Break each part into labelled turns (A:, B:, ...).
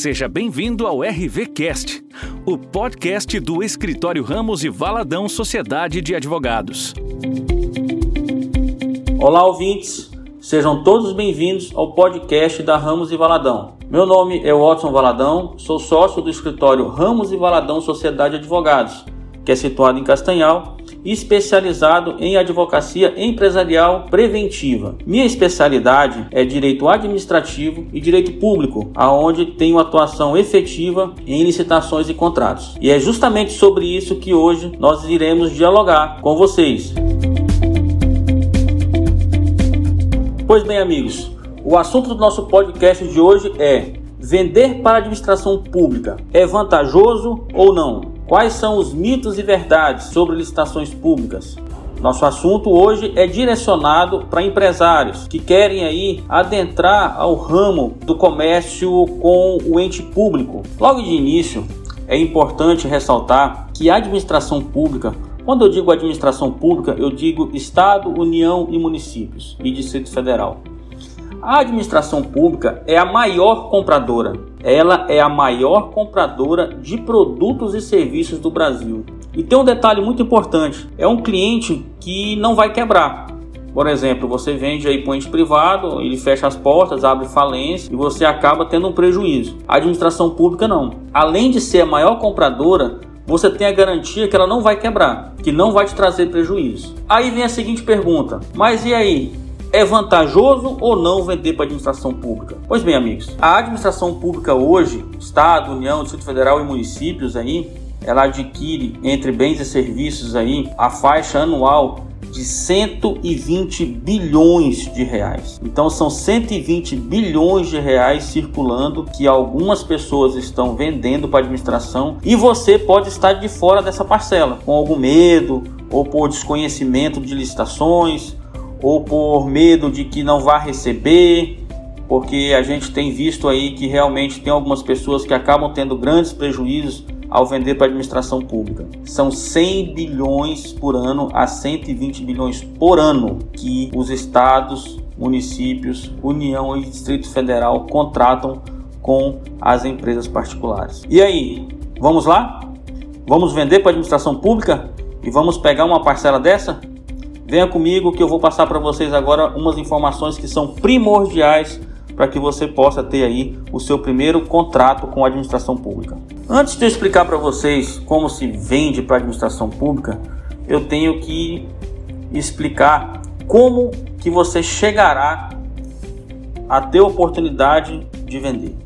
A: Seja bem-vindo ao RVCast, o podcast do Escritório Ramos e Valadão Sociedade de Advogados.
B: Olá, ouvintes. Sejam todos bem-vindos ao podcast da Ramos e Valadão. Meu nome é Watson Valadão, sou sócio do escritório Ramos e Valadão Sociedade de Advogados, que é situado em Castanhal especializado em advocacia empresarial preventiva. Minha especialidade é direito administrativo e direito público, aonde tenho atuação efetiva em licitações e contratos. E é justamente sobre isso que hoje nós iremos dialogar com vocês. Pois bem, amigos, o assunto do nosso podcast de hoje é vender para a administração pública é vantajoso ou não? Quais são os mitos e verdades sobre licitações públicas? Nosso assunto hoje é direcionado para empresários que querem aí adentrar ao ramo do comércio com o ente público. Logo de início, é importante ressaltar que a administração pública quando eu digo administração pública, eu digo Estado, União e municípios e Distrito Federal. A administração pública é a maior compradora. Ela é a maior compradora de produtos e serviços do Brasil. E tem um detalhe muito importante: é um cliente que não vai quebrar. Por exemplo, você vende aí para um ente privado, ele fecha as portas, abre falência e você acaba tendo um prejuízo. A administração pública não. Além de ser a maior compradora, você tem a garantia que ela não vai quebrar, que não vai te trazer prejuízo. Aí vem a seguinte pergunta: mas e aí? É vantajoso ou não vender para a administração pública? Pois bem, amigos, a administração pública hoje, Estado, União, Distrito Federal e municípios aí, ela adquire entre bens e serviços aí a faixa anual de 120 bilhões de reais. Então são 120 bilhões de reais circulando que algumas pessoas estão vendendo para a administração e você pode estar de fora dessa parcela, com algum medo ou por desconhecimento de licitações ou por medo de que não vá receber, porque a gente tem visto aí que realmente tem algumas pessoas que acabam tendo grandes prejuízos ao vender para a administração pública. São 100 bilhões por ano a 120 bilhões por ano que os estados, municípios, União e Distrito Federal contratam com as empresas particulares. E aí, vamos lá? Vamos vender para a administração pública e vamos pegar uma parcela dessa? Venha comigo que eu vou passar para vocês agora umas informações que são primordiais para que você possa ter aí o seu primeiro contrato com a administração pública. Antes de eu explicar para vocês como se vende para a administração pública, eu tenho que explicar como que você chegará a ter oportunidade de vender.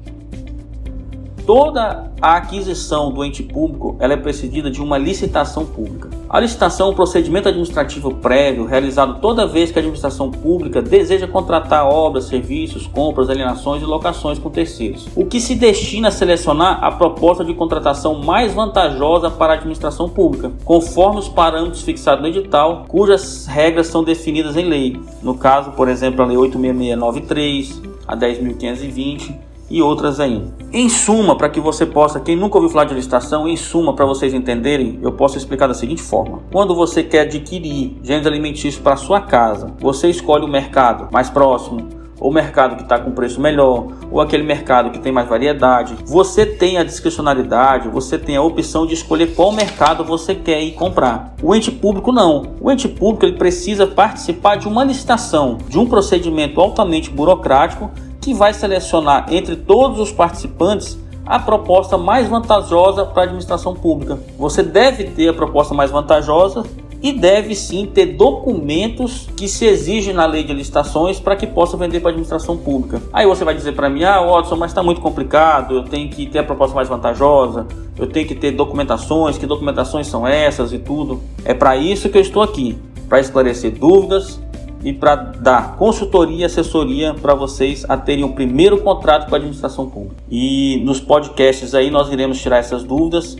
B: Toda a aquisição do ente público ela é precedida de uma licitação pública. A licitação é um procedimento administrativo prévio realizado toda vez que a administração pública deseja contratar obras, serviços, compras, alienações e locações com terceiros, o que se destina a selecionar a proposta de contratação mais vantajosa para a administração pública, conforme os parâmetros fixados no edital, cujas regras são definidas em lei. No caso, por exemplo, a Lei 86693, a 10.520 e outras ainda. Em suma, para que você possa, quem nunca ouviu falar de licitação, em suma, para vocês entenderem, eu posso explicar da seguinte forma: quando você quer adquirir gêneros alimentícios para sua casa, você escolhe o mercado mais próximo, ou o mercado que está com preço melhor, ou aquele mercado que tem mais variedade. Você tem a discricionalidade, você tem a opção de escolher qual mercado você quer ir comprar. O ente público não. O ente público ele precisa participar de uma licitação, de um procedimento altamente burocrático que vai selecionar entre todos os participantes a proposta mais vantajosa para a administração pública. Você deve ter a proposta mais vantajosa e deve sim ter documentos que se exigem na lei de licitações para que possa vender para a administração pública. Aí você vai dizer para mim, ah, Watson, mas está muito complicado, eu tenho que ter a proposta mais vantajosa, eu tenho que ter documentações, que documentações são essas e tudo. É para isso que eu estou aqui, para esclarecer dúvidas e para dar consultoria e assessoria para vocês a terem o primeiro contrato com a administração pública. E nos podcasts aí nós iremos tirar essas dúvidas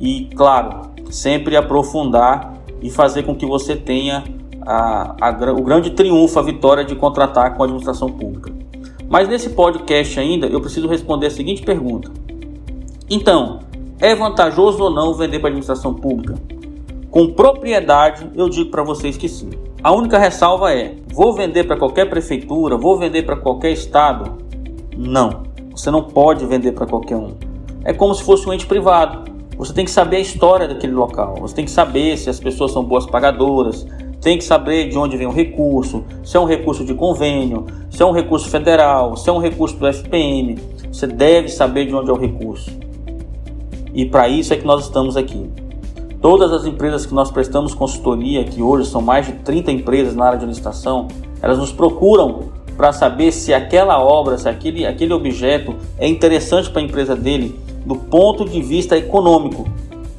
B: e, claro, sempre aprofundar e fazer com que você tenha a, a, o grande triunfo, a vitória de contratar com a administração pública. Mas nesse podcast ainda eu preciso responder a seguinte pergunta: então, é vantajoso ou não vender para a administração pública? Com propriedade, eu digo para vocês que sim. A única ressalva é: vou vender para qualquer prefeitura, vou vender para qualquer estado? Não. Você não pode vender para qualquer um. É como se fosse um ente privado. Você tem que saber a história daquele local. Você tem que saber se as pessoas são boas pagadoras. Tem que saber de onde vem o recurso, se é um recurso de convênio, se é um recurso federal, se é um recurso do FPM. Você deve saber de onde é o recurso. E para isso é que nós estamos aqui. Todas as empresas que nós prestamos consultoria, que hoje são mais de 30 empresas na área de licitação, elas nos procuram para saber se aquela obra, se aquele, aquele objeto é interessante para a empresa dele do ponto de vista econômico.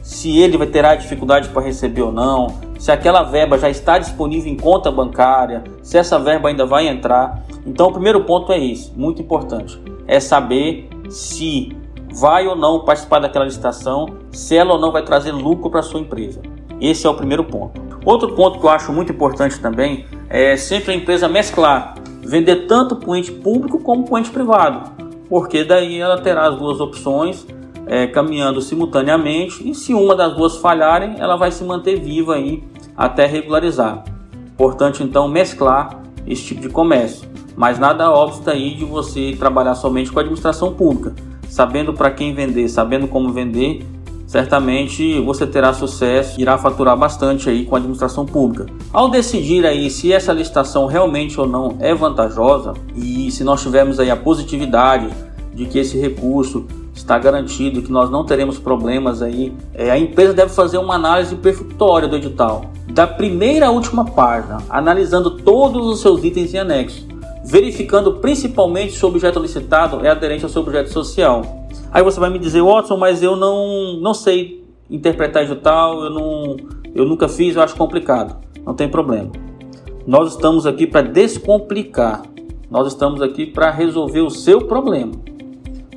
B: Se ele vai ter dificuldade para receber ou não, se aquela verba já está disponível em conta bancária, se essa verba ainda vai entrar. Então, o primeiro ponto é esse, muito importante, é saber se vai ou não participar daquela licitação, se ela ou não vai trazer lucro para sua empresa. Esse é o primeiro ponto. Outro ponto que eu acho muito importante também é sempre a empresa mesclar vender tanto para o ente público como para o ente privado, porque daí ela terá as duas opções é, caminhando simultaneamente e se uma das duas falharem, ela vai se manter viva aí até regularizar. Importante então mesclar esse tipo de comércio, mas nada obsta aí de você trabalhar somente com a administração pública, sabendo para quem vender, sabendo como vender certamente você terá sucesso, irá faturar bastante aí com a administração pública. Ao decidir aí se essa licitação realmente ou não é vantajosa e se nós tivermos aí a positividade de que esse recurso está garantido, que nós não teremos problemas aí, é, a empresa deve fazer uma análise perfunctória do edital, da primeira à última página, analisando todos os seus itens em anexo, verificando principalmente se o objeto licitado é aderente ao seu objeto social Aí você vai me dizer, Watson, mas eu não, não sei interpretar edital, eu, não, eu nunca fiz, eu acho complicado. Não tem problema. Nós estamos aqui para descomplicar. Nós estamos aqui para resolver o seu problema.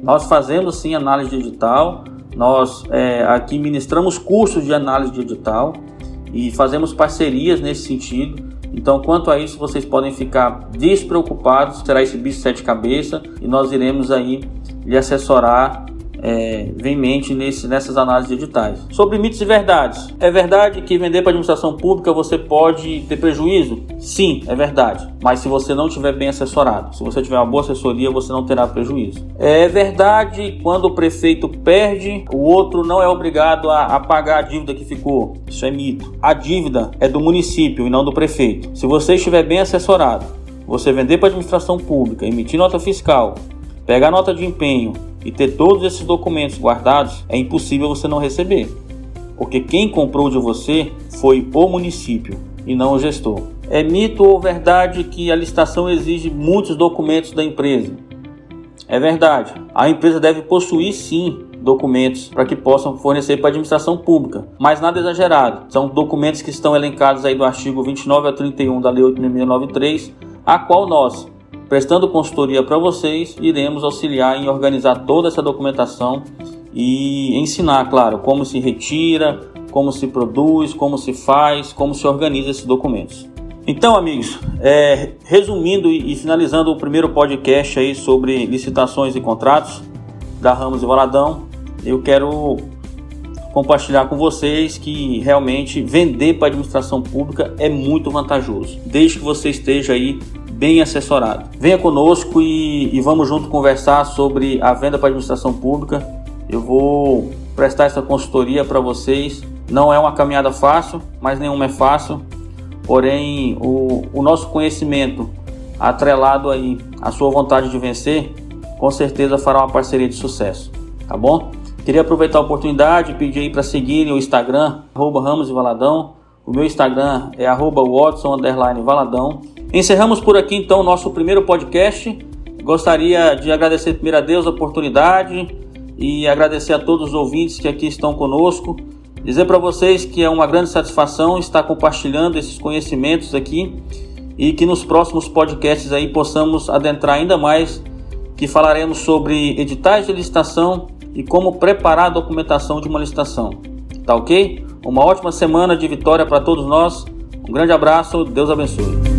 B: Nós fazemos sim análise de edital, nós é, aqui ministramos cursos de análise de edital e fazemos parcerias nesse sentido. Então, quanto a isso, vocês podem ficar despreocupados. Será esse bicho sete cabeça e nós iremos aí lhe assessorar é, veemente nesse, nessas análises de editais. Sobre mitos e verdades. É verdade que vender para administração pública você pode ter prejuízo? Sim, é verdade. Mas se você não estiver bem assessorado, se você tiver uma boa assessoria, você não terá prejuízo. É verdade quando o prefeito perde, o outro não é obrigado a, a pagar a dívida que ficou. Isso é mito. A dívida é do município e não do prefeito. Se você estiver bem assessorado, você vender para administração pública, emitir nota fiscal, pegar nota de empenho e ter todos esses documentos guardados, é impossível você não receber. Porque quem comprou de você foi o município e não o gestor. É mito ou verdade que a licitação exige muitos documentos da empresa? É verdade. A empresa deve possuir sim documentos para que possam fornecer para a administração pública, mas nada exagerado. São documentos que estão elencados aí do artigo 29 a 31 da Lei 8.693, a qual nós, Prestando consultoria para vocês, iremos auxiliar em organizar toda essa documentação e ensinar, claro, como se retira, como se produz, como se faz, como se organiza esses documentos. Então, amigos, é, resumindo e, finalizando o primeiro podcast aí sobre licitações e contratos da Ramos e Valadão, eu quero compartilhar com vocês que realmente vender para a administração pública é muito vantajoso, desde que você esteja aí bem assessorado. Venha conosco e, e vamos junto conversar sobre a venda para administração pública. Eu vou prestar essa consultoria para vocês. Não é uma caminhada fácil, mas nenhuma é fácil. Porém, o, o nosso conhecimento atrelado aí à sua vontade de vencer, com certeza fará uma parceria de sucesso, tá bom? Queria aproveitar a oportunidade e pedir aí para seguirem o Instagram, arroba Ramos e Valadão. O meu Instagram é arroba Watson Valadão. Encerramos por aqui então o nosso primeiro podcast. Gostaria de agradecer primeiro a Deus a oportunidade e agradecer a todos os ouvintes que aqui estão conosco. Dizer para vocês que é uma grande satisfação estar compartilhando esses conhecimentos aqui e que nos próximos podcasts aí possamos adentrar ainda mais, que falaremos sobre editais de licitação e como preparar a documentação de uma licitação. Tá ok? Uma ótima semana de vitória para todos nós. Um grande abraço, Deus abençoe.